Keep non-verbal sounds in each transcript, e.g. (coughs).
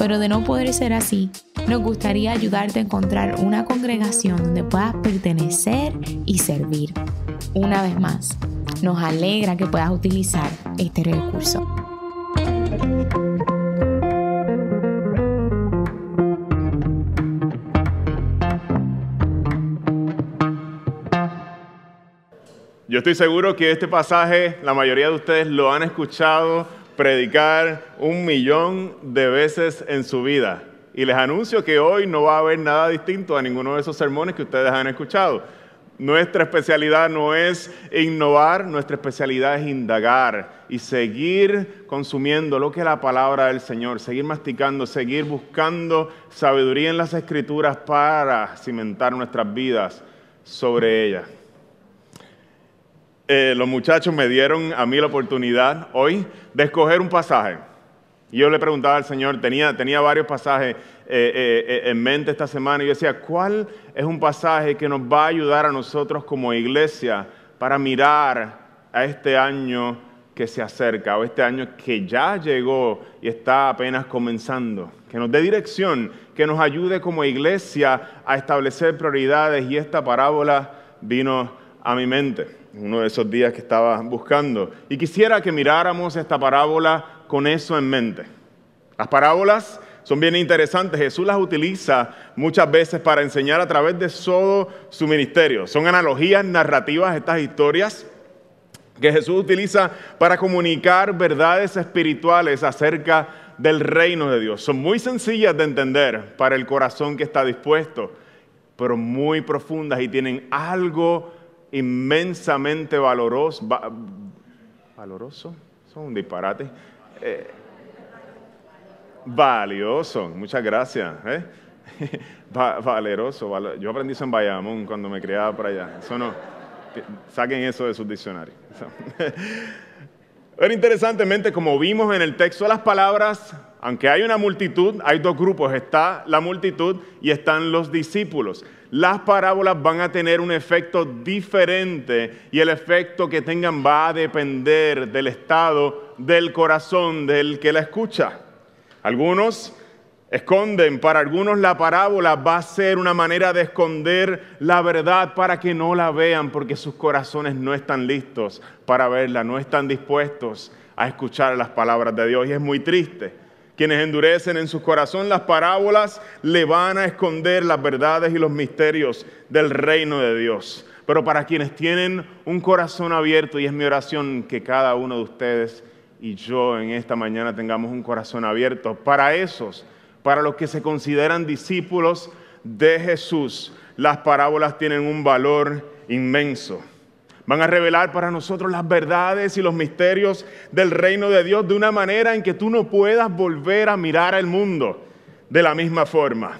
pero de no poder ser así, nos gustaría ayudarte a encontrar una congregación donde puedas pertenecer y servir. Una vez más, nos alegra que puedas utilizar este recurso. Yo estoy seguro que este pasaje la mayoría de ustedes lo han escuchado predicar un millón de veces en su vida. Y les anuncio que hoy no va a haber nada distinto a ninguno de esos sermones que ustedes han escuchado. Nuestra especialidad no es innovar, nuestra especialidad es indagar y seguir consumiendo lo que es la palabra del Señor, seguir masticando, seguir buscando sabiduría en las escrituras para cimentar nuestras vidas sobre ellas. Eh, los muchachos me dieron a mí la oportunidad hoy de escoger un pasaje. Yo le preguntaba al Señor, tenía, tenía varios pasajes eh, eh, en mente esta semana, y yo decía, ¿cuál es un pasaje que nos va a ayudar a nosotros como iglesia para mirar a este año que se acerca, o este año que ya llegó y está apenas comenzando? Que nos dé dirección, que nos ayude como iglesia a establecer prioridades, y esta parábola vino a mi mente uno de esos días que estaba buscando. Y quisiera que miráramos esta parábola con eso en mente. Las parábolas son bien interesantes. Jesús las utiliza muchas veces para enseñar a través de todo su ministerio. Son analogías narrativas estas historias que Jesús utiliza para comunicar verdades espirituales acerca del reino de Dios. Son muy sencillas de entender para el corazón que está dispuesto, pero muy profundas y tienen algo inmensamente valoroso. ¿Valoroso? Son un disparate. Eh, valioso, muchas gracias. ¿eh? (laughs) valeroso, yo aprendí eso en Bayamón cuando me criaba por allá. Eso no, saquen eso de sus diccionarios. (laughs) Pero interesantemente, como vimos en el texto de las palabras, aunque hay una multitud, hay dos grupos, está la multitud y están los discípulos las parábolas van a tener un efecto diferente y el efecto que tengan va a depender del estado del corazón del que la escucha. Algunos esconden, para algunos la parábola va a ser una manera de esconder la verdad para que no la vean porque sus corazones no están listos para verla, no están dispuestos a escuchar las palabras de Dios. Y es muy triste. Quienes endurecen en su corazón las parábolas le van a esconder las verdades y los misterios del reino de Dios. Pero para quienes tienen un corazón abierto, y es mi oración que cada uno de ustedes y yo en esta mañana tengamos un corazón abierto, para esos, para los que se consideran discípulos de Jesús, las parábolas tienen un valor inmenso. Van a revelar para nosotros las verdades y los misterios del reino de Dios de una manera en que tú no puedas volver a mirar al mundo de la misma forma.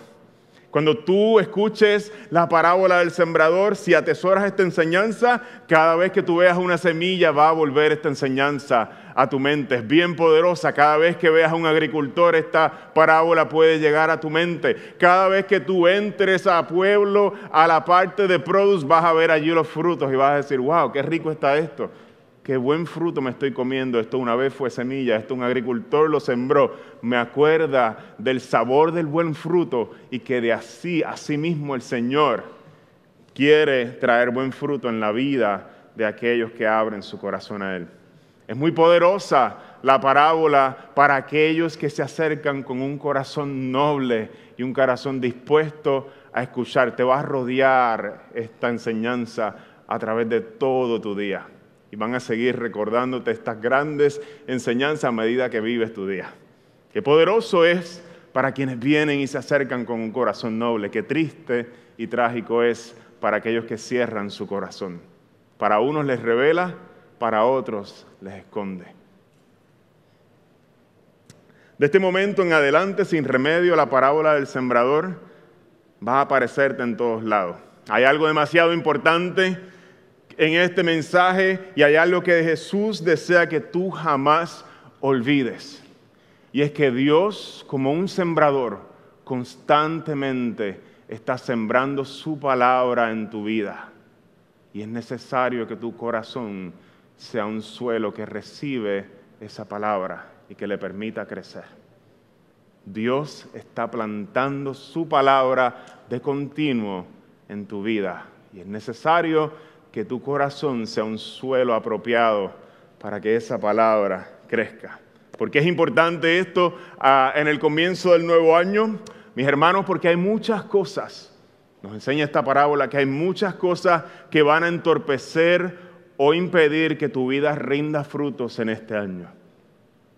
Cuando tú escuches la parábola del sembrador, si atesoras esta enseñanza, cada vez que tú veas una semilla va a volver esta enseñanza a tu mente. Es bien poderosa. Cada vez que veas a un agricultor, esta parábola puede llegar a tu mente. Cada vez que tú entres a pueblo, a la parte de produce, vas a ver allí los frutos y vas a decir, wow, qué rico está esto qué buen fruto me estoy comiendo, esto una vez fue semilla, esto un agricultor lo sembró, me acuerda del sabor del buen fruto y que de así, así mismo el Señor quiere traer buen fruto en la vida de aquellos que abren su corazón a Él. Es muy poderosa la parábola para aquellos que se acercan con un corazón noble y un corazón dispuesto a escuchar. Te va a rodear esta enseñanza a través de todo tu día y van a seguir recordándote estas grandes enseñanzas a medida que vives tu día. Qué poderoso es para quienes vienen y se acercan con un corazón noble, qué triste y trágico es para aquellos que cierran su corazón. Para unos les revela, para otros les esconde. De este momento en adelante, sin remedio, la parábola del sembrador va a aparecerte en todos lados. Hay algo demasiado importante en este mensaje y hay algo que Jesús desea que tú jamás olvides. Y es que Dios, como un sembrador, constantemente está sembrando su palabra en tu vida. Y es necesario que tu corazón sea un suelo que recibe esa palabra y que le permita crecer. Dios está plantando su palabra de continuo en tu vida y es necesario que tu corazón sea un suelo apropiado para que esa palabra crezca. ¿Por qué es importante esto ah, en el comienzo del nuevo año? Mis hermanos, porque hay muchas cosas, nos enseña esta parábola, que hay muchas cosas que van a entorpecer o impedir que tu vida rinda frutos en este año.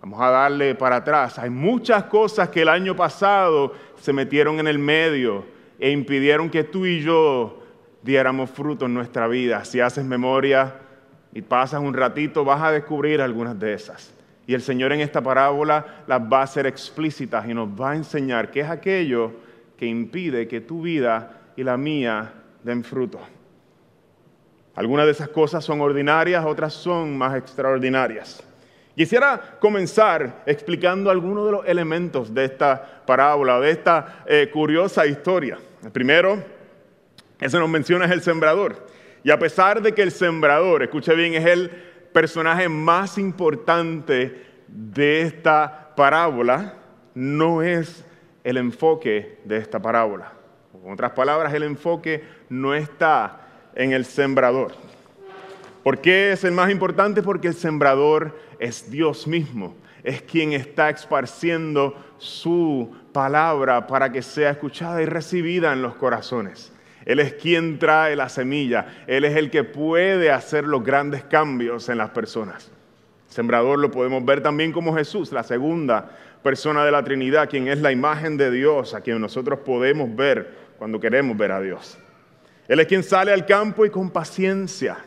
Vamos a darle para atrás. Hay muchas cosas que el año pasado se metieron en el medio e impidieron que tú y yo diéramos fruto en nuestra vida. Si haces memoria y pasas un ratito, vas a descubrir algunas de esas. Y el Señor en esta parábola las va a hacer explícitas y nos va a enseñar qué es aquello que impide que tu vida y la mía den fruto. Algunas de esas cosas son ordinarias, otras son más extraordinarias. Quisiera comenzar explicando algunos de los elementos de esta parábola, de esta eh, curiosa historia. Primero, ese nos menciona, es el sembrador. Y a pesar de que el sembrador, escuche bien, es el personaje más importante de esta parábola, no es el enfoque de esta parábola. En otras palabras, el enfoque no está en el sembrador. ¿Por qué es el más importante? Porque el sembrador es Dios mismo, es quien está esparciendo su palabra para que sea escuchada y recibida en los corazones. Él es quien trae la semilla, Él es el que puede hacer los grandes cambios en las personas. Sembrador lo podemos ver también como Jesús, la segunda persona de la Trinidad, quien es la imagen de Dios, a quien nosotros podemos ver cuando queremos ver a Dios. Él es quien sale al campo y con paciencia,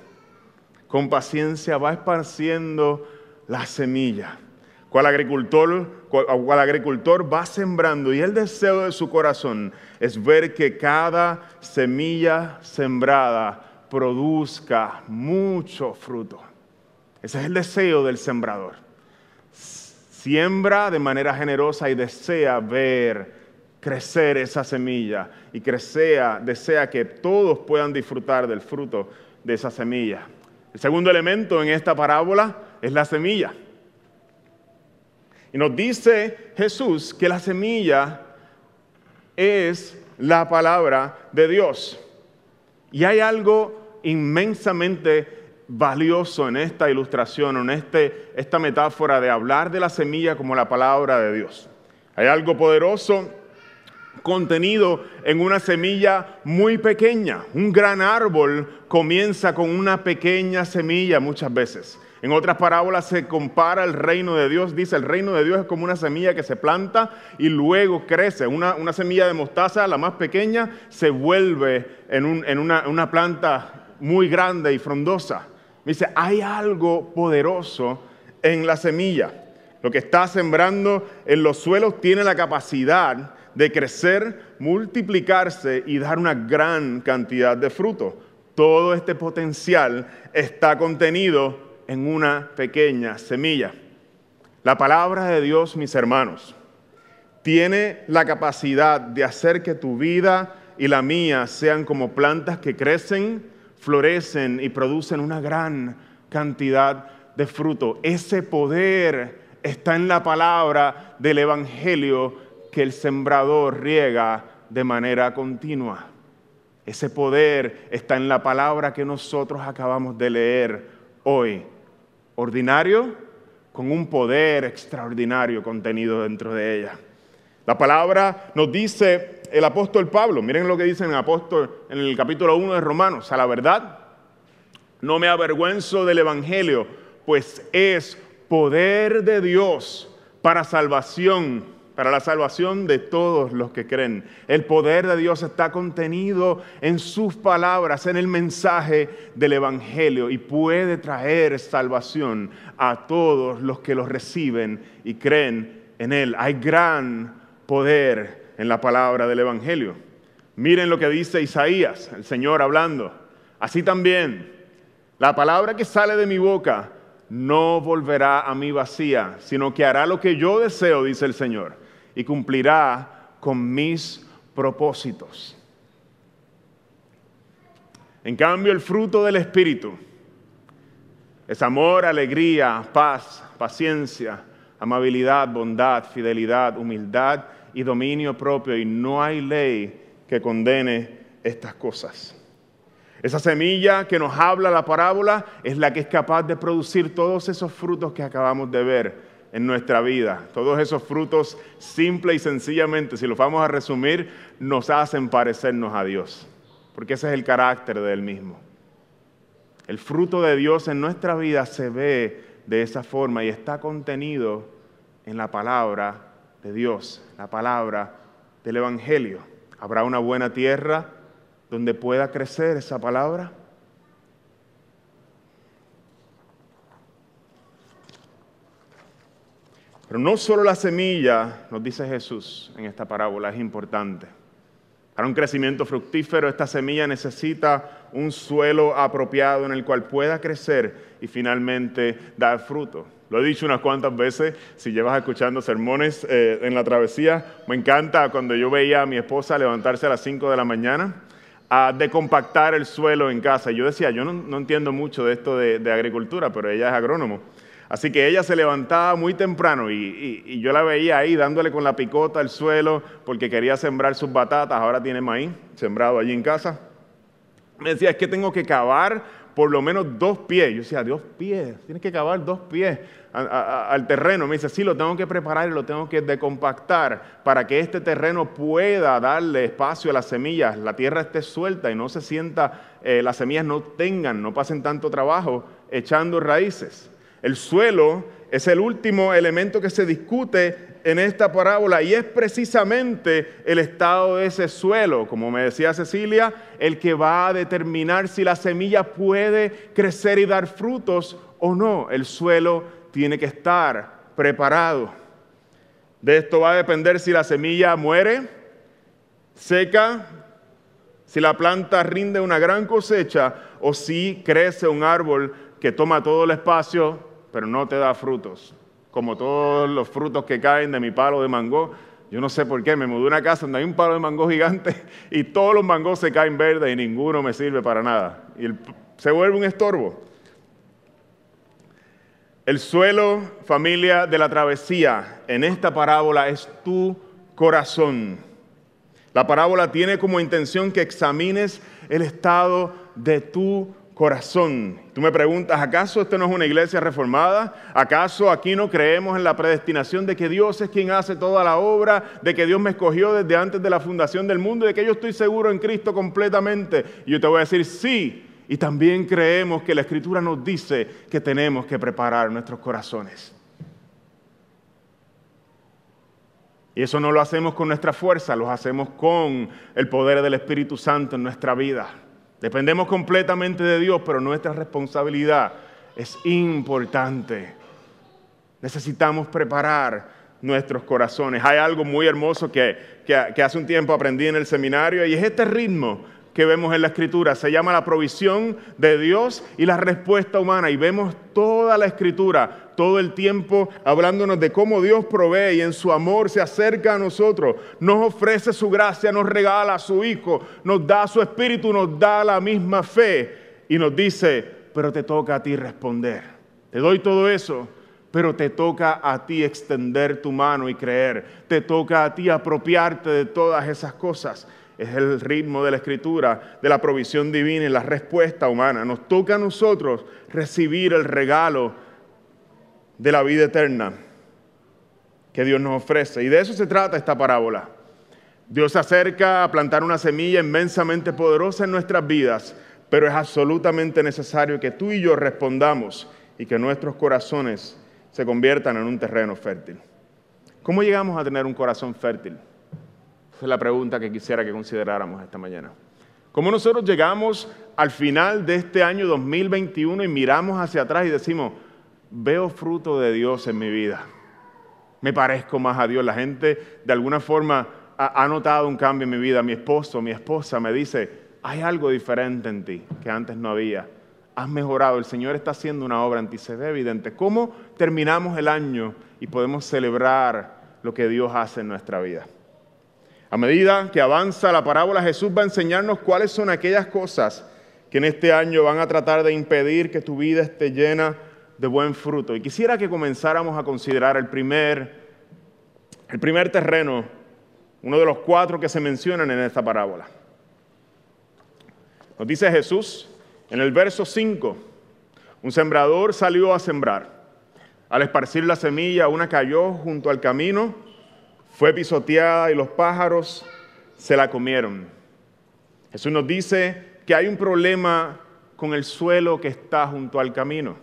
con paciencia va esparciendo la semilla. Cual agricultor, cual agricultor va sembrando y el deseo de su corazón es ver que cada semilla sembrada produzca mucho fruto. Ese es el deseo del sembrador. Siembra de manera generosa y desea ver crecer esa semilla y desea, desea que todos puedan disfrutar del fruto de esa semilla. El segundo elemento en esta parábola es la semilla. Y nos dice Jesús que la semilla es la palabra de Dios. Y hay algo inmensamente valioso en esta ilustración, en este, esta metáfora de hablar de la semilla como la palabra de Dios. Hay algo poderoso contenido en una semilla muy pequeña. Un gran árbol comienza con una pequeña semilla muchas veces. En otras parábolas se compara el reino de Dios, dice el reino de Dios es como una semilla que se planta y luego crece. Una, semilla de mostaza, la más pequeña, se vuelve en, una, una planta muy grande y frondosa. Dice, hay algo poderoso en la semilla. Lo que está sembrando en los suelos tiene la capacidad de crecer, multiplicarse y dar una gran cantidad de fruto. Todo este potencial está contenido en una pequeña semilla. La palabra de Dios, mis hermanos, tiene la capacidad de hacer que tu vida y la mía sean como plantas que crecen, florecen y producen una gran cantidad de fruto. Ese poder está en la palabra del Evangelio que el sembrador riega de manera continua. Ese poder está en la palabra que nosotros acabamos de leer hoy. Ordinario con un poder extraordinario contenido dentro de ella. La palabra nos dice el apóstol Pablo, miren lo que dice el apóstol en el capítulo 1 de Romanos, a la verdad, no me avergüenzo del evangelio, pues es poder de Dios para salvación para la salvación de todos los que creen. El poder de Dios está contenido en sus palabras, en el mensaje del Evangelio y puede traer salvación a todos los que lo reciben y creen en Él. Hay gran poder en la palabra del Evangelio. Miren lo que dice Isaías, el Señor hablando. Así también, la palabra que sale de mi boca no volverá a mí vacía, sino que hará lo que yo deseo, dice el Señor, y cumplirá con mis propósitos. En cambio, el fruto del Espíritu es amor, alegría, paz, paciencia, amabilidad, bondad, fidelidad, humildad y dominio propio. Y no hay ley que condene estas cosas. Esa semilla que nos habla la parábola es la que es capaz de producir todos esos frutos que acabamos de ver en nuestra vida. Todos esos frutos, simple y sencillamente, si los vamos a resumir, nos hacen parecernos a Dios porque ese es el carácter de Él mismo. El fruto de Dios en nuestra vida se ve de esa forma y está contenido en la palabra de Dios, la palabra del Evangelio. ¿Habrá una buena tierra donde pueda crecer esa palabra? Pero no solo la semilla, nos dice Jesús en esta parábola, es importante. Para un crecimiento fructífero, esta semilla necesita un suelo apropiado en el cual pueda crecer y finalmente dar fruto. Lo he dicho unas cuantas veces, si llevas escuchando sermones eh, en la travesía, me encanta cuando yo veía a mi esposa levantarse a las 5 de la mañana a decompactar el suelo en casa. Yo decía, yo no, entiendo mucho de esto de agricultura, pero ella es agrónomo. Así que ella se levantaba muy temprano y, yo la veía ahí dándole con la picota al suelo porque quería sembrar sus batatas, ahora tiene maíz sembrado allí en casa. Me decía, es que tengo que cavar por lo menos dos pies. Yo decía, dos pies, tienes que cavar dos pies al terreno. Me dice, sí, lo tengo que preparar y lo tengo que decompactar para que este terreno pueda darle espacio a las semillas, la tierra esté suelta y no se sienta, eh, las semillas no tengan, no pasen tanto trabajo echando raíces. El suelo es el último elemento que se discute en esta parábola y es precisamente el estado de ese suelo, como me decía Cecilia, el que va a determinar si la semilla puede crecer y dar frutos o no. El suelo tiene que estar preparado. De esto va a depender si la semilla muere, seca, si la planta rinde una gran cosecha o si crece un árbol que toma todo el espacio pero no te da frutos. Como todos los frutos que caen de mi palo de mango, yo no sé por qué, me mudé a una casa donde hay un palo de mango gigante (laughs) y todos los mangos se caen verdes y ninguno me sirve para nada. Y se vuelve un estorbo. El suelo, familia de la travesía, en esta parábola es tu corazón. La parábola tiene como intención que examines el estado de tu corazón. Tú me preguntas, ¿acaso esto no es una iglesia reformada? ¿Acaso aquí no creemos en la predestinación de que Dios es quien hace toda la obra, de que Dios me escogió desde antes de la fundación del mundo, de que yo estoy seguro en Cristo completamente? Y yo te voy a decir, sí. Y también creemos que la Escritura nos dice que tenemos que preparar nuestros corazones. Y eso no lo hacemos con nuestra fuerza, lo hacemos con el poder del Espíritu Santo en nuestra vida. Dependemos completamente de Dios, pero nuestra responsabilidad es importante. Necesitamos preparar nuestros corazones. Hay algo muy hermoso que, que, hace un tiempo aprendí en el seminario y es este ritmo que vemos en la escritura. Se llama la provisión de Dios y la respuesta humana. Y vemos toda la escritura, todo el tiempo hablándonos de cómo Dios provee y en su amor se acerca a nosotros, nos ofrece su gracia, nos regala a su Hijo, nos da su Espíritu, nos da la misma fe y nos dice, pero te toca a ti responder. Te doy todo eso, pero te toca a ti extender tu mano y creer. Te toca a ti apropiarte de todas esas cosas es el ritmo de la escritura, de la provisión divina y la respuesta humana. Nos toca a nosotros recibir el regalo de la vida eterna que Dios nos ofrece. Y de eso se trata esta parábola. Dios se acerca a plantar una semilla inmensamente poderosa en nuestras vidas, pero es absolutamente necesario que tú y yo respondamos y que nuestros corazones se conviertan en un terreno fértil. ¿Cómo llegamos a tener un corazón fértil? Es la pregunta que quisiera que consideráramos esta mañana. ¿Cómo nosotros llegamos al final de este año 2021 y miramos hacia atrás y decimos, veo fruto de Dios en mi vida? Me parezco más a Dios. La gente de alguna forma ha, notado un cambio en mi vida. Mi esposo, mi esposa me dice, hay algo diferente en ti que antes no había. Has mejorado, el Señor está haciendo una obra en ti, se ve evidente. ¿Cómo terminamos el año y podemos celebrar lo que Dios hace en nuestra vida? A medida que avanza la parábola, Jesús va a enseñarnos cuáles son aquellas cosas que en este año van a tratar de impedir que tu vida esté llena de buen fruto. Y quisiera que comenzáramos a considerar el primer, el primer terreno, uno de los cuatro que se mencionan en esta parábola. Nos dice Jesús en el verso 5, un sembrador salió a sembrar. Al esparcir la semilla, una cayó junto al camino, fue pisoteada y los pájaros se la comieron. Jesús nos dice que hay un problema con el suelo que está junto al camino.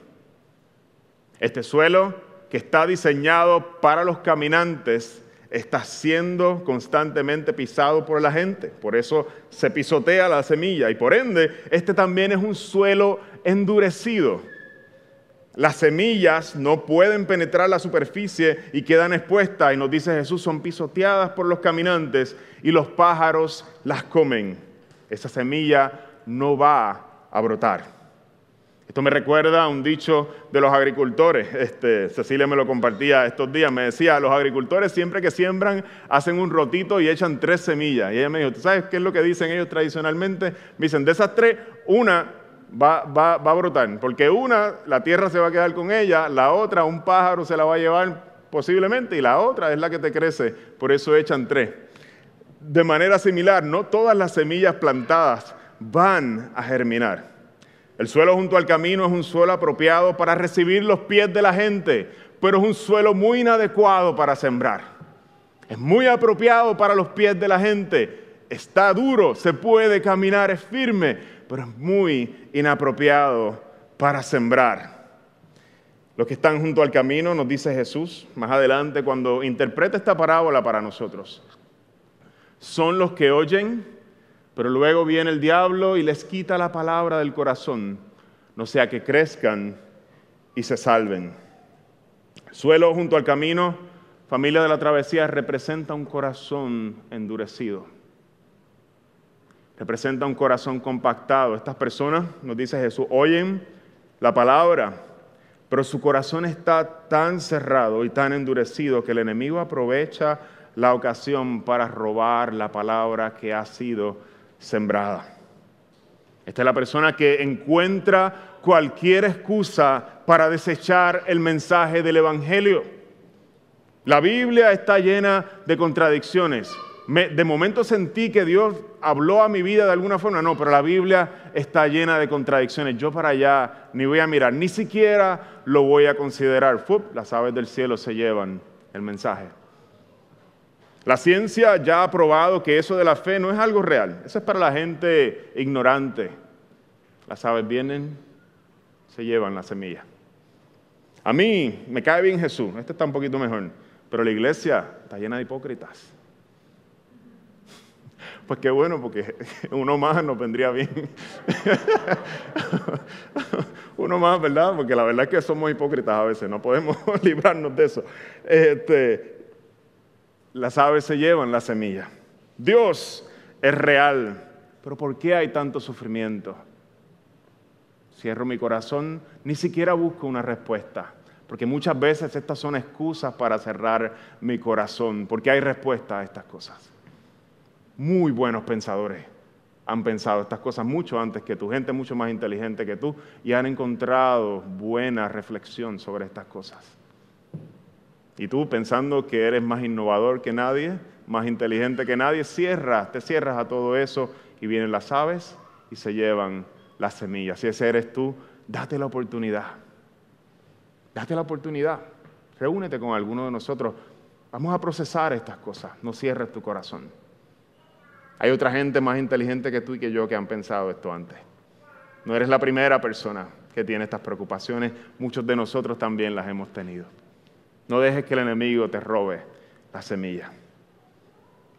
Este suelo que está diseñado para los caminantes está siendo constantemente pisado por la gente. Por eso se pisotea la semilla y por ende este también es un suelo endurecido. Las semillas no pueden penetrar la superficie y quedan expuestas y nos dice Jesús son pisoteadas por los caminantes y los pájaros las comen. Esa semilla no va a brotar. Esto me recuerda a un dicho de los agricultores. Este, Cecilia me lo compartía estos días. Me decía, los agricultores siempre que siembran hacen un rotito y echan tres semillas. Y ella me dijo, ¿tú sabes qué es lo que dicen ellos tradicionalmente? Me dicen, de esas tres, una va, va, va a brotar. Porque una, la tierra se va a quedar con ella. La otra, un pájaro se la va a llevar posiblemente. Y la otra es la que te crece. Por eso echan tres. De manera similar, no todas las semillas plantadas van a germinar. El suelo junto al camino es un suelo apropiado para recibir los pies de la gente, pero es un suelo muy inadecuado para sembrar. Es muy apropiado para los pies de la gente. Está duro, se puede caminar, es firme, pero es muy inapropiado para sembrar. Los que están junto al camino, nos dice Jesús más adelante cuando interpreta esta parábola para nosotros, son los que oyen pero luego viene el diablo y les quita la palabra del corazón, no sea que crezcan y se salven. suelo junto al camino, familia de la travesía, representa un corazón endurecido. Representa un corazón compactado. Estas personas, nos dice Jesús, oyen la palabra, pero su corazón está tan cerrado y tan endurecido que el enemigo aprovecha la ocasión para robar la palabra que ha sido sembrada. Esta es la persona que encuentra cualquier excusa para desechar el mensaje del Evangelio. La Biblia está llena de contradicciones. De momento sentí que Dios habló a mi vida de alguna forma, no, pero la Biblia está llena de contradicciones. Yo para allá ni voy a mirar, ni siquiera lo voy a considerar. las aves del cielo se llevan el mensaje. La ciencia ya ha probado que eso de la fe no es algo real. Eso es para la gente ignorante. Las aves vienen, se llevan la semilla. A mí me cae bien Jesús, este está un poquito mejor, pero la iglesia está llena de hipócritas. Pues qué bueno, porque (laughs) uno más nos vendría bien. (laughs) uno más, ¿verdad? Porque la verdad es que somos hipócritas a veces, no podemos (laughs) librarnos de eso. Este, las aves se llevan la semilla. Dios es real, pero ¿por qué hay tanto sufrimiento? Cierro mi corazón, ni siquiera busco una respuesta, porque muchas veces estas son excusas para cerrar mi corazón, porque hay respuesta a estas cosas. Muy buenos pensadores han pensado estas cosas mucho antes que tú, gente mucho más inteligente que tú, y han encontrado buena reflexión sobre estas cosas. Y tú pensando que eres más innovador que nadie, más inteligente que nadie, cierras, te cierras a todo eso y vienen las aves y se llevan las semillas. Si ese eres tú, date la oportunidad. Date la oportunidad. Reúnete con alguno de nosotros. Vamos a procesar estas cosas. No cierres tu corazón. Hay otra gente más inteligente que tú y que yo que han pensado esto antes. No eres la primera persona que tiene estas preocupaciones. Muchos de nosotros también las hemos tenido. No dejes que el enemigo te robe la semilla.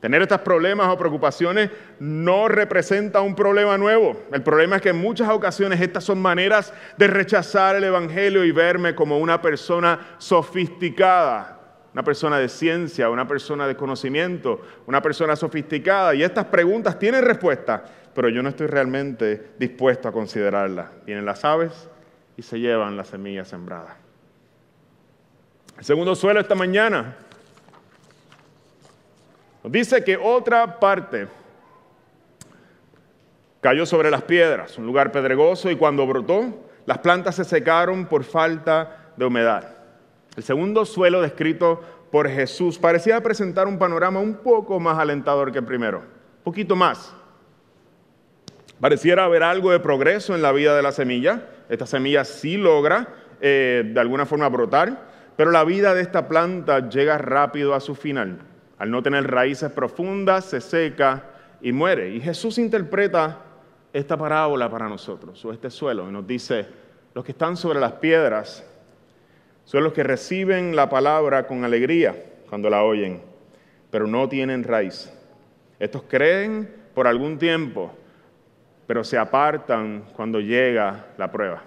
Tener estos problemas o preocupaciones no representa un problema nuevo. El problema es que en muchas ocasiones estas son maneras de rechazar el Evangelio y verme como una persona sofisticada. Una persona de ciencia, una persona de conocimiento, una persona sofisticada. Y estas preguntas tienen respuesta, pero yo no estoy realmente dispuesto a considerarlas. Vienen las aves y se llevan las semillas sembradas. El segundo suelo esta mañana nos dice que otra parte cayó sobre las piedras, un lugar pedregoso, y cuando brotó, las plantas se secaron por falta de humedad. El segundo suelo descrito por Jesús parecía presentar un panorama un poco más alentador que el primero, un poquito más. Pareciera haber algo de progreso en la vida de la semilla. Esta semilla sí logra eh, de alguna forma brotar, pero la vida de esta planta llega rápido a su final. Al no tener raíces profundas, se seca y muere. Y Jesús interpreta esta parábola para nosotros, o este suelo, y nos dice, los que están sobre las piedras son los que reciben la palabra con alegría cuando la oyen, pero no tienen raíz. Estos creen por algún tiempo, pero se apartan cuando llega la prueba.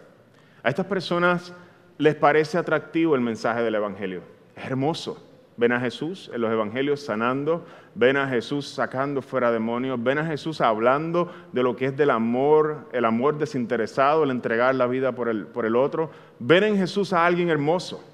A estas personas les parece atractivo el mensaje del Evangelio. Es hermoso. Ven a Jesús en los Evangelios sanando, ven a Jesús sacando fuera demonios, ven a Jesús hablando de lo que es del amor, el amor desinteresado, el entregar la vida por el, por el otro. Ven en Jesús a alguien hermoso.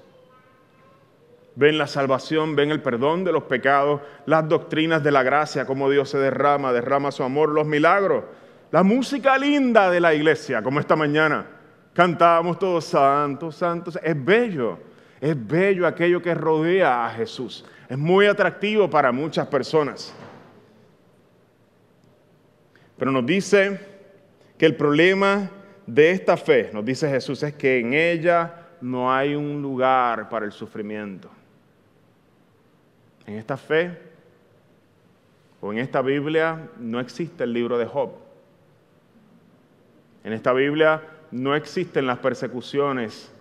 Ven la salvación, ven el perdón de los pecados, las doctrinas de la gracia, cómo Dios se derrama, derrama su amor, los milagros, la música linda de la iglesia, como esta mañana. Cantamos todos santos, santos. Es bello, es bello aquello que rodea a Jesús. Es muy atractivo para muchas personas. Pero nos dice que el problema de esta fe, nos dice Jesús, es que en ella no hay un lugar para el sufrimiento. En esta fe o en esta Biblia no existe el libro de Job. En esta Biblia no existen las persecuciones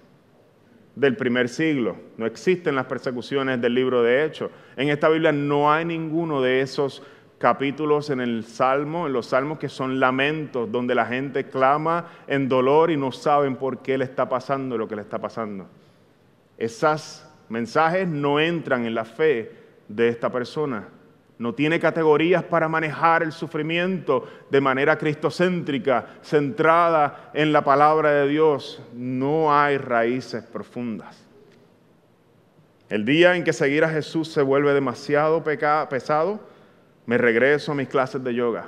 del primer siglo, no existen las persecuciones del libro de Hechos. En esta Biblia no hay ninguno de esos capítulos en el Salmo, en los Salmos que son lamentos, donde la gente clama en dolor y no saben por qué le está pasando lo que le está pasando. Esos mensajes no entran en la fe de esta persona no tiene categorías para manejar el sufrimiento de manera cristocéntrica, centrada en la palabra de Dios. No hay raíces profundas. El día en que seguir a Jesús se vuelve demasiado pesado, me regreso a mis clases de yoga.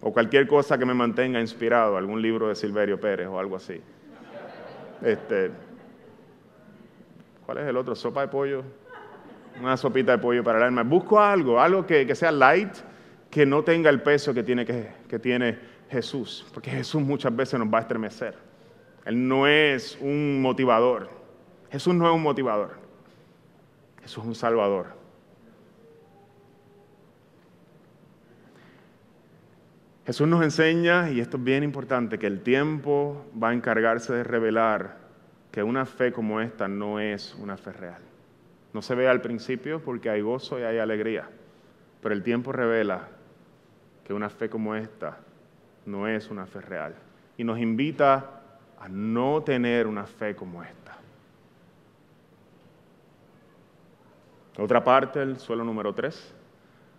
O cualquier cosa que me mantenga inspirado, algún libro de Silverio Pérez o algo así. Este, ¿Cuál es el otro? ¿Sopa de pollo? Una sopita de pollo para el alma. Busco algo, algo que, sea light, que no tenga el peso que tiene, que, que tiene Jesús, porque Jesús muchas veces nos va a estremecer. Él no es un motivador. Jesús no es un motivador. Jesús es un salvador. Jesús nos enseña, y esto es bien importante, que el tiempo va a encargarse de revelar que una fe como esta no es una fe real. No se ve al principio porque hay gozo y hay alegría, pero el tiempo revela que una fe como esta no es una fe real y nos invita a no tener una fe como esta. Otra parte, el suelo número 3,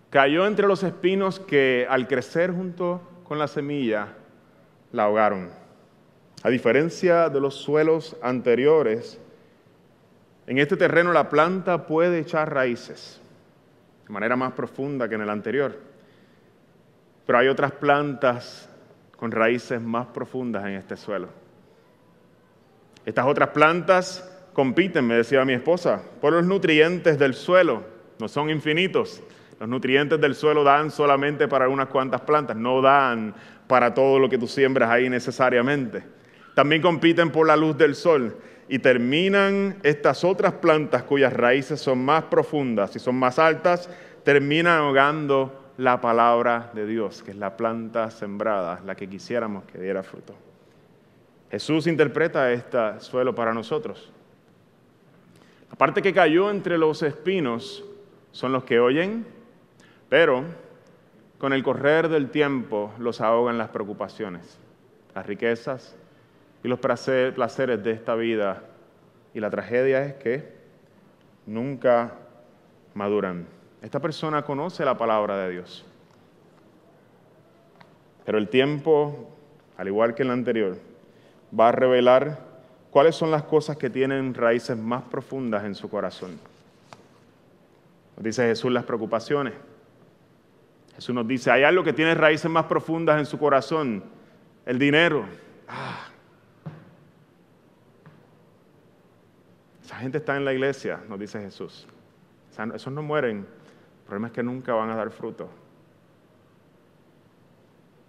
cayó entre los espinos que al crecer junto con la semilla la ahogaron. A diferencia de los suelos anteriores, en este terreno la planta puede echar raíces de manera más profunda que en el anterior. Pero hay otras plantas con raíces más profundas en este suelo. Estas otras plantas compiten, me decía mi esposa, por los nutrientes del suelo. No son infinitos. Los nutrientes del suelo dan solamente para unas cuantas plantas, no dan para todo lo que tú siembras ahí necesariamente. También compiten por la luz del sol y terminan estas otras plantas cuyas raíces son más profundas y son más altas, terminan ahogando la palabra de Dios, que es la planta sembrada, la que quisiéramos que diera fruto. Jesús interpreta este suelo para nosotros. La parte que cayó entre los espinos son los que oyen, pero con el correr del tiempo los ahogan las preocupaciones, las riquezas, y los placeres de esta vida. Y la tragedia es que nunca maduran. Esta persona conoce la palabra de Dios. Pero el tiempo, al igual que el anterior, va a revelar cuáles son las cosas que tienen raíces más profundas en su corazón. Nos dice Jesús las preocupaciones. Jesús nos dice, hay algo que tiene raíces más profundas en su corazón, el dinero. Ah. Gente está en la iglesia, nos dice Jesús. esos no mueren. El problema es que nunca van a dar fruto.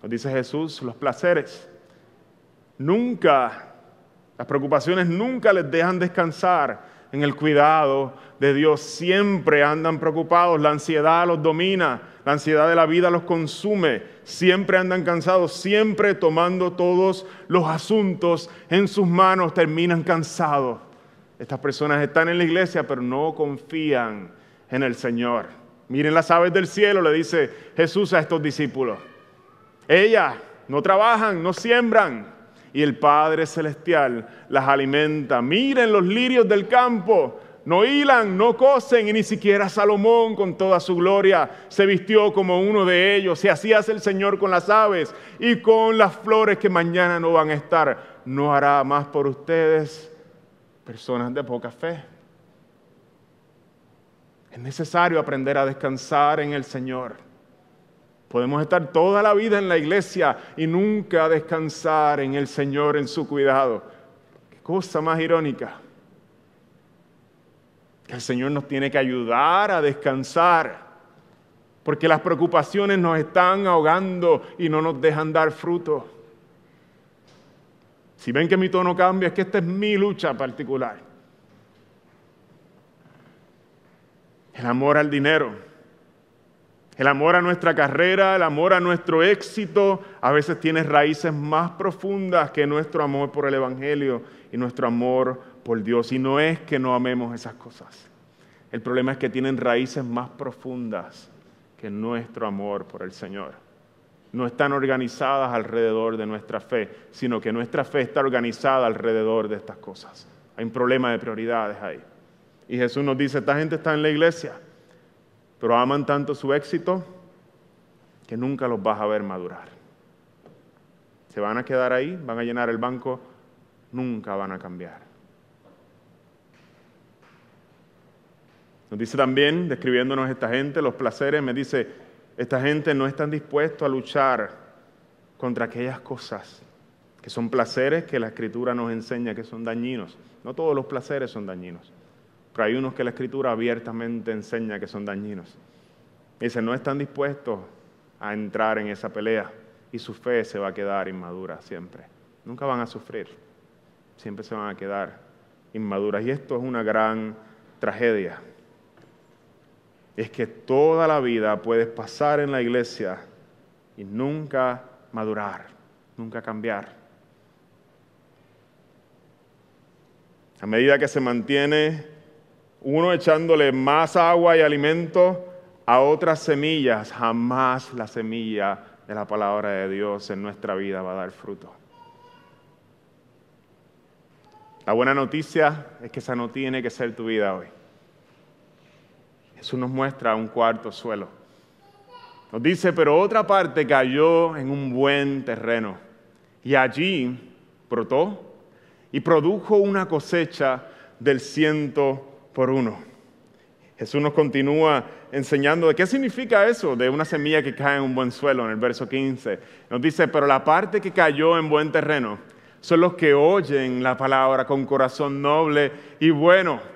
Nos dice Jesús, los placeres. Nunca, las preocupaciones nunca les dejan descansar en el cuidado de Dios. Siempre andan preocupados, la ansiedad los domina, la ansiedad de la vida los consume. Siempre andan cansados, siempre tomando todos los asuntos en sus manos, terminan cansados. Estas personas están en la iglesia, pero no confían en el Señor. Miren las aves del cielo, le dice Jesús a estos discípulos. Ellas no trabajan, no siembran, y el Padre Celestial las alimenta. Miren los lirios del campo, no hilan, no cosen, y ni siquiera Salomón con toda su gloria se vistió como uno de ellos. Y así hace el Señor con las aves y con las flores que mañana no van a estar. No hará más por ustedes, personas de poca fe. Es necesario aprender a descansar en el Señor. Podemos estar toda la vida en la iglesia y nunca descansar en el Señor, en su cuidado. Qué cosa más irónica. Que el Señor nos tiene que ayudar a descansar. Porque las preocupaciones nos están ahogando y no nos dejan dar fruto. Si ven que mi tono cambia, es que esta es mi lucha particular. El amor al dinero el amor a nuestra carrera, el amor a nuestro éxito, a veces tiene raíces más profundas que nuestro amor por el Evangelio y nuestro amor por Dios. Y no es que no amemos esas cosas. El problema es que tienen raíces más profundas que nuestro amor por el Señor. No están organizadas alrededor de nuestra fe, sino que nuestra fe está organizada alrededor de estas cosas. Hay un problema de prioridades ahí. Y Jesús nos dice, esta gente está en la iglesia pero aman tanto su éxito que nunca los vas a ver madurar. Se van a quedar ahí, van a llenar el banco, nunca van a cambiar. Nos dice también, describiéndonos esta gente, los placeres, me dice, esta gente no está dispuesta a luchar contra aquellas cosas que son placeres que la escritura nos enseña que son dañinos. No todos los placeres son dañinos. Pero hay unos que la escritura abiertamente enseña que son dañinos. Dice, no están dispuestos a entrar en esa pelea y su fe se va a quedar inmadura siempre. Nunca van a sufrir, siempre se van a quedar inmaduras. Y esto es una gran tragedia. Es que toda la vida puedes pasar en la iglesia y nunca madurar, nunca cambiar. A medida que se mantiene uno echándole más agua y alimento a otras semillas, jamás la semilla de la palabra de Dios en nuestra vida va a dar fruto. La buena noticia es que esa no tiene que ser tu vida hoy. Jesús nos muestra un cuarto suelo. Nos dice, pero otra parte cayó en un buen terreno y allí brotó y produjo una cosecha del ciento por uno. Jesús nos continúa enseñando de qué significa eso de una semilla que cae en un buen suelo en el verso 15. Nos dice, pero la parte que cayó en buen terreno son los que oyen la palabra con corazón noble y bueno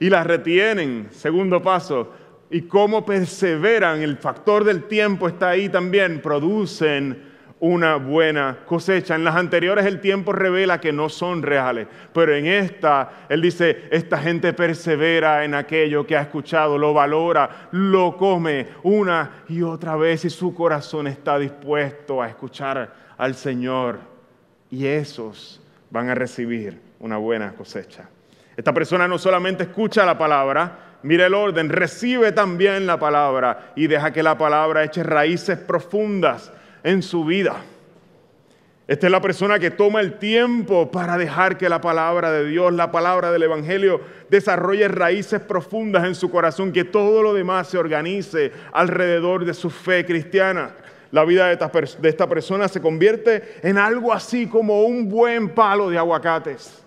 y la retienen. Segundo paso, y cómo perseveran, el factor del tiempo está ahí también, producen una buena cosecha. En las anteriores el tiempo revela que no son reales, pero en esta Él dice, esta gente persevera en aquello que ha escuchado, lo valora, lo come una y otra vez y su corazón está dispuesto a escuchar al Señor. Y esos van a recibir una buena cosecha. Esta persona no solamente escucha la palabra, mira el orden, recibe también la palabra y deja que la palabra eche raíces profundas en su vida. Esta es la persona que toma el tiempo para dejar que la palabra de Dios, la palabra del Evangelio, desarrolle raíces profundas en su corazón, que todo lo demás se organice alrededor de su fe cristiana. La vida de esta, persona se convierte en algo así como un buen palo de aguacates.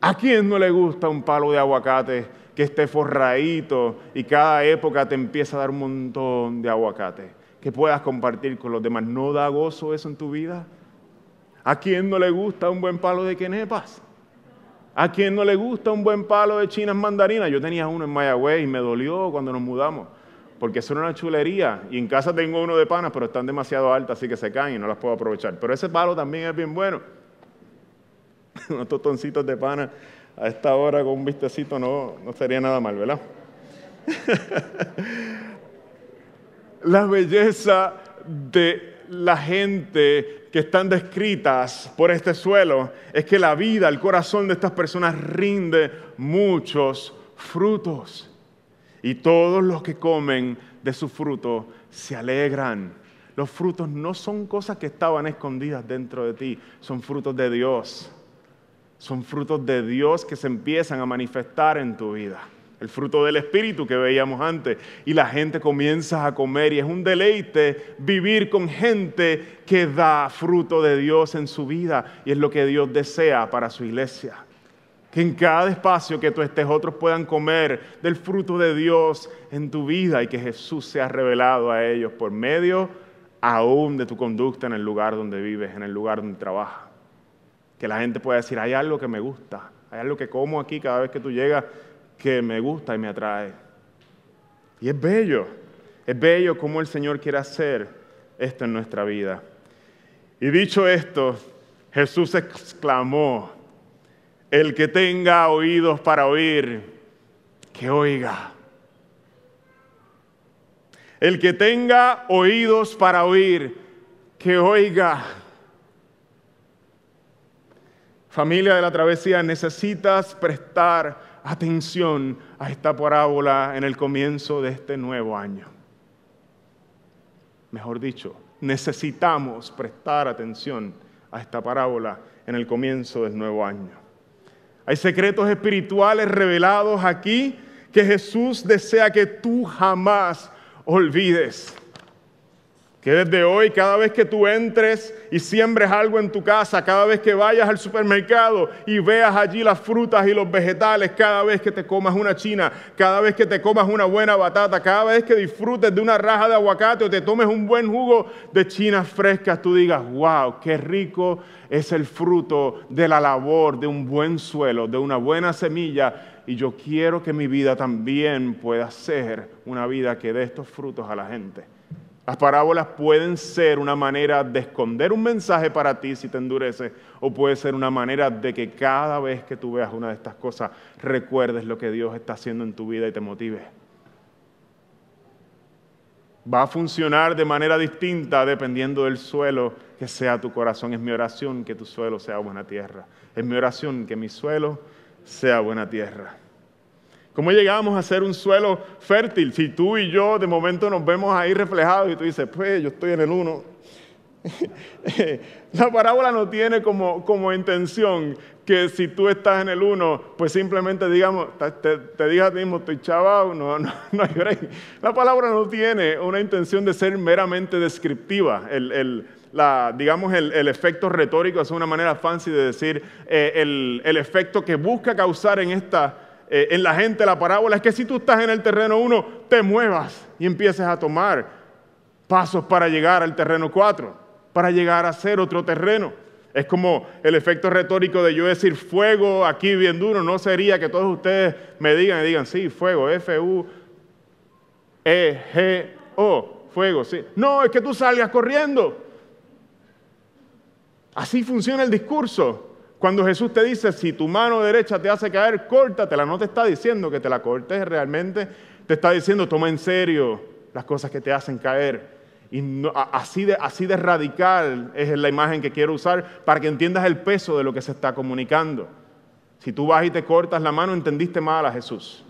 ¿A quién no le gusta un palo de aguacate que esté forradito y cada época te empieza a dar un montón de aguacate? que puedas compartir con los demás. ¿No da gozo eso en tu vida? ¿A quién no le gusta un buen palo de quenepas? ¿A quién no le gusta un buen palo de chinas mandarinas? Yo tenía uno en Mayagüez y me dolió cuando nos mudamos, porque era una chulería. Y en casa tengo uno de panas, pero están demasiado altas, así que se caen y no las puedo aprovechar. Pero ese palo también es bien bueno. (coughs) Unos totoncitos de pana a esta hora con un vistecito no, no sería nada mal, ¿verdad? (laughs) la belleza de la gente que están descritas por este suelo es que la vida, el corazón de estas personas rinde muchos frutos. Y todos los que comen de su fruto se alegran. Los frutos no son cosas que estaban escondidas dentro de ti, son frutos de Dios. Son frutos de Dios que se empiezan a manifestar en tu vida el fruto del Espíritu que veíamos antes, y la gente comienza a comer y es un deleite vivir con gente que da fruto de Dios en su vida y es lo que Dios desea para su iglesia. Que en cada espacio que tú estés otros puedan comer del fruto de Dios en tu vida y que Jesús sea revelado a ellos por medio aún de tu conducta en el lugar donde vives, en el lugar donde trabajas. Que la gente pueda decir, hay algo que me gusta, hay algo que como aquí cada vez que tú llegas que me gusta y me atrae. Y es bello, es bello cómo el Señor quiere hacer esto en nuestra vida. Y dicho esto, Jesús exclamó, el que tenga oídos para oír, que oiga. El que tenga oídos para oír, que oiga. Familia de la travesía, necesitas prestar atención a esta parábola en el comienzo de este nuevo año. Mejor dicho, necesitamos prestar atención a esta parábola en el comienzo del nuevo año. Hay secretos espirituales revelados aquí que Jesús desea que tú jamás olvides. Que desde hoy, cada vez que tú entres y siembres algo en tu casa, cada vez que vayas al supermercado y veas allí las frutas y los vegetales, cada vez que te comas una china, cada vez que te comas una buena batata, cada vez que disfrutes de una raja de aguacate o te tomes un buen jugo de chinas frescas, tú digas, wow, qué rico es el fruto de la labor de un buen suelo, de una buena semilla. Y yo quiero que mi vida también pueda ser una vida que dé estos frutos a la gente. Las parábolas pueden ser una manera de esconder un mensaje para ti si te endurece, o puede ser una manera de que cada vez que tú veas una de estas cosas recuerdes lo que Dios está haciendo en tu vida y te motive. Va a funcionar de manera distinta dependiendo del suelo que sea tu corazón. Es mi oración que tu suelo sea buena tierra. Es mi oración que mi suelo sea buena tierra. ¿Cómo llegamos a ser un suelo fértil? Si tú y yo de momento nos vemos ahí reflejados y tú dices, pues yo estoy en el uno. (laughs) La parábola no tiene como, como intención que si tú estás en el uno, pues simplemente digamos, te, te digas a ti mismo, estoy chaval, no, no, no hay break. La palabra no tiene una intención de ser meramente descriptiva. El, el, la, digamos, el, el, efecto retórico es una manera fancy de decir eh, el, el efecto que busca causar en esta eh, en la gente la parábola es que si tú estás en el terreno 1, te muevas y empieces a tomar pasos para llegar al terreno 4, para llegar a ser otro terreno. Es como el efecto retórico de yo decir fuego aquí bien duro, no sería que todos ustedes me digan y digan, sí, fuego, F-U-E-G-O, fuego, sí. No, es que tú salgas corriendo. Así funciona el discurso. Cuando Jesús te dice, si tu mano derecha te hace caer, córtatela, no te está diciendo que te la cortes realmente, te está diciendo, toma en serio las cosas que te hacen caer. Y así, de, así de radical es la imagen que quiero usar para que entiendas el peso de lo que se está comunicando. Si tú vas y te cortas la mano, entendiste mal a Jesús.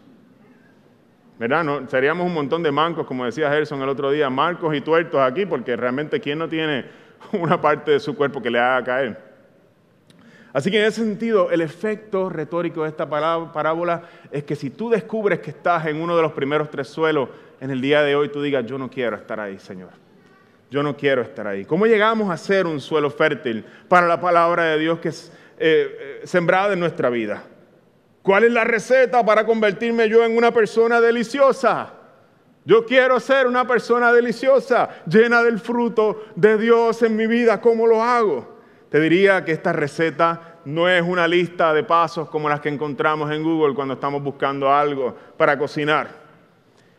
¿Verdad? No, seríamos un montón de mancos, como decía Gerson el otro día, marcos y tuertos aquí, porque realmente ¿quién no tiene (laughs) una parte de su cuerpo que le haga caer. Así que en ese sentido, el efecto retórico de esta parábola es que si tú descubres que estás en uno de los primeros tres suelos en el día de hoy, tú digas, yo no quiero estar ahí, Señor. Yo no quiero estar ahí. ¿Cómo llegamos a ser un suelo fértil para la palabra de Dios que es eh, eh, sembrada en nuestra vida? ¿Cuál es la receta para convertirme yo en una persona deliciosa? Yo quiero ser una persona deliciosa, llena del fruto de Dios en mi vida. ¿Cómo lo hago? Te diría que esta receta no es una lista de pasos como las que encontramos en Google cuando estamos buscando algo para cocinar.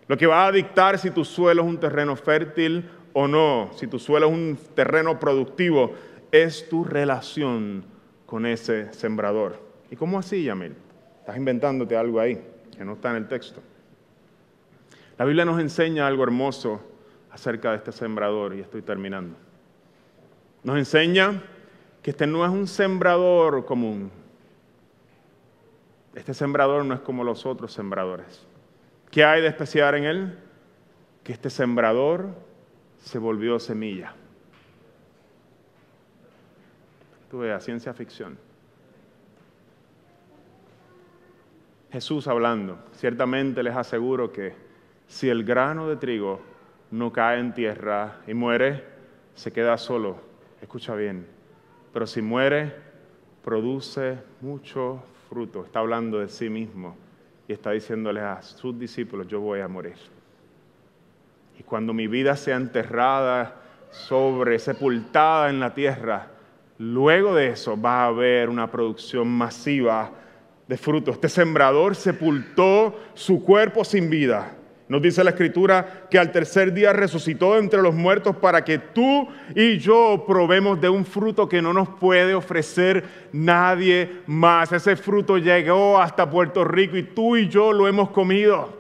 Lo que va a dictar si tu suelo es un terreno fértil o no, si tu suelo es un terreno productivo, es tu relación con ese sembrador. ¿Y cómo así, Yamil? Estás inventándote algo ahí que no está en el texto. La Biblia nos enseña algo hermoso acerca de este sembrador y estoy terminando. Nos enseña que este no es un sembrador común. Este sembrador no es como los otros sembradores. ¿Qué hay de especial en él? Que este sembrador se volvió semilla. Tú veas, ciencia ficción. Jesús hablando, ciertamente les aseguro que si el grano de trigo no cae en tierra y muere, se queda solo. Escucha bien, pero si muere, produce mucho fruto. Está hablando de sí mismo y está diciéndole a sus discípulos, yo voy a morir. Y cuando mi vida sea enterrada sobre, sepultada en la tierra, luego de eso va a haber una producción masiva de fruto. Este sembrador sepultó su cuerpo sin vida nos dice la escritura que al tercer día resucitó entre los muertos para que tú y yo probemos de un fruto que no nos puede ofrecer nadie más. Ese fruto llegó hasta Puerto Rico y tú y yo lo hemos comido.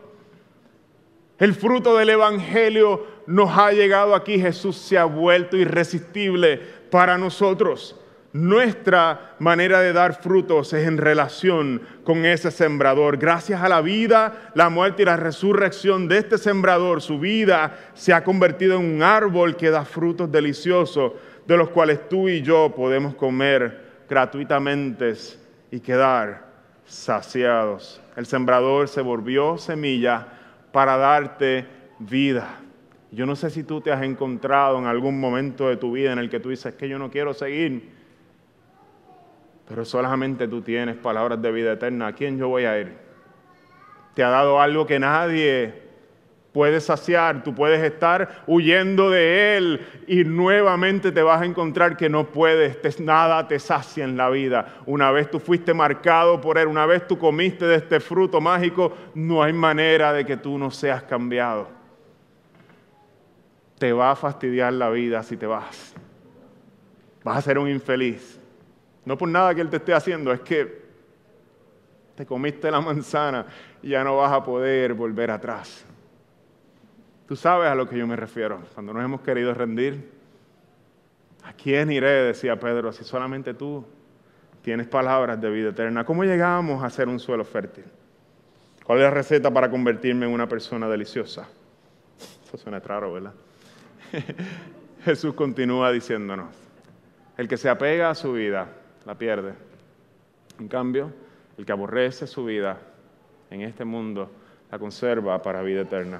El fruto del Evangelio nos ha llegado aquí. Jesús se ha vuelto irresistible para nosotros. Nuestra manera de dar frutos es en relación con ese sembrador. Gracias a la vida, la muerte y la resurrección de este sembrador, su vida se ha convertido en un árbol que da frutos deliciosos, de los cuales tú y yo podemos comer gratuitamente y quedar saciados. El sembrador se volvió semilla para darte vida. Yo no sé si tú te has encontrado en algún momento de tu vida en el que tú dices que yo no quiero seguir pero solamente tú tienes palabras de vida eterna. ¿A quién yo voy a ir? Te ha dado algo que nadie puede saciar. Tú puedes estar huyendo de Él y nuevamente te vas a encontrar que no puedes, nada te sacia en la vida. Una vez tú fuiste marcado por Él, una vez tú comiste de este fruto mágico, no hay manera de que tú no seas cambiado. Te va a fastidiar la vida si te vas. Vas a ser un infeliz. No por nada que Él te esté haciendo, es que te comiste la manzana y ya no vas a poder volver atrás. Tú sabes a lo que yo me refiero. Cuando nos hemos querido rendir, ¿a quién iré? Decía Pedro, si solamente tú tienes palabras de vida eterna. ¿Cómo llegamos a ser un suelo fértil? ¿Cuál es la receta para convertirme en una persona deliciosa? Eso suena raro, ¿verdad? (laughs) Jesús continúa diciéndonos, el que se apega a su vida la pierde. En cambio, el que aborrece su vida en este mundo la conserva para vida eterna.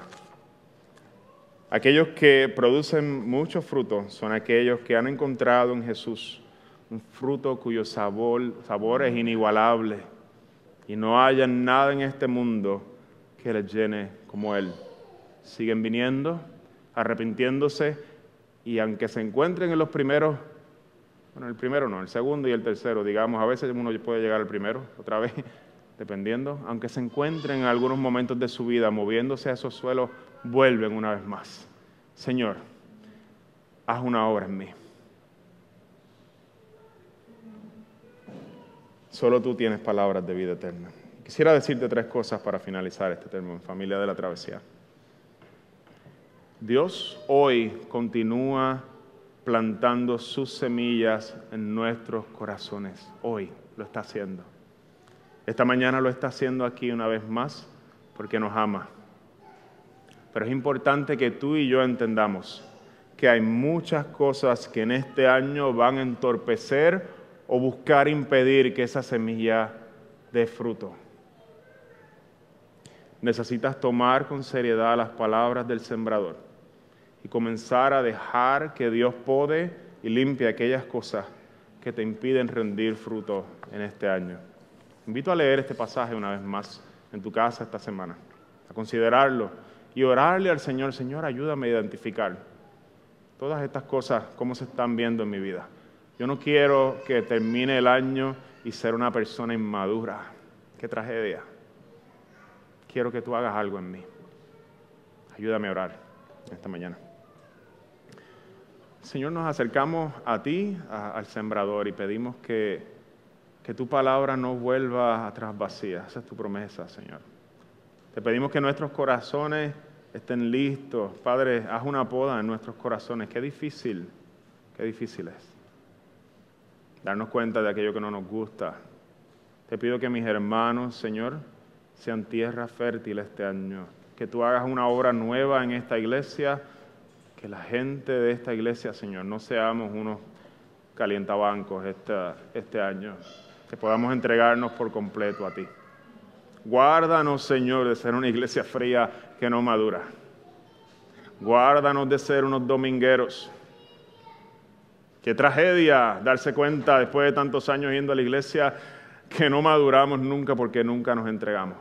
Aquellos que producen mucho fruto son aquellos que han encontrado en Jesús un fruto cuyo sabor, sabor es inigualable y no haya nada en este mundo que les llene como Él. Siguen viniendo, arrepintiéndose y aunque se encuentren en los primeros bueno, el primero no, el segundo y el tercero, digamos, a veces uno puede llegar al primero, otra vez, (laughs) dependiendo, aunque se encuentren en algunos momentos de su vida moviéndose a esos suelos, vuelven una vez más. Señor, haz una obra en mí. Solo tú tienes palabras de vida eterna. Quisiera decirte tres cosas para finalizar este tema en familia de la travesía. Dios hoy continúa plantando sus semillas en nuestros corazones. Hoy lo está haciendo. Esta mañana lo está haciendo aquí una vez más porque nos ama. Pero es importante que tú y yo entendamos que hay muchas cosas que en este año van a entorpecer o buscar impedir que esa semilla dé fruto. Necesitas tomar con seriedad las palabras del sembrador comenzar a dejar que Dios pode y limpie aquellas cosas que te impiden rendir fruto en este año. Invito a leer este pasaje una vez más en tu casa esta semana, a considerarlo y orarle al Señor, Señor, ayúdame a identificar todas estas cosas, cómo se están viendo en mi vida. Yo no quiero que termine el año y ser una persona inmadura. Qué tragedia. Quiero que tú hagas algo en mí. Ayúdame a orar esta mañana. Señor, nos acercamos a ti, al sembrador, y pedimos que, que tu palabra no vuelva atrás vacía. Esa es tu promesa, Señor. Te pedimos que nuestros corazones estén listos. Padre, haz una poda en nuestros corazones. Qué difícil, qué difícil es. Darnos cuenta de aquello que no nos gusta. Te pido que mis hermanos, Señor, sean tierra fértil este año. Que tú hagas una obra nueva en esta iglesia. Que la gente de esta iglesia, Señor, no seamos unos calientabancos este, año. Que podamos entregarnos por completo a ti. Guárdanos, Señor, de ser una iglesia fría que no madura. Guárdanos de ser unos domingueros. Qué tragedia darse cuenta después de tantos años yendo a la iglesia que no maduramos nunca porque nunca nos entregamos.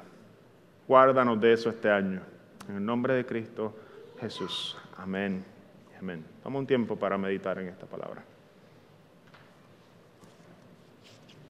Guárdanos de eso este año. En el nombre de Cristo Jesús. Amén. Amén. Toma un tiempo para meditar en esta palabra.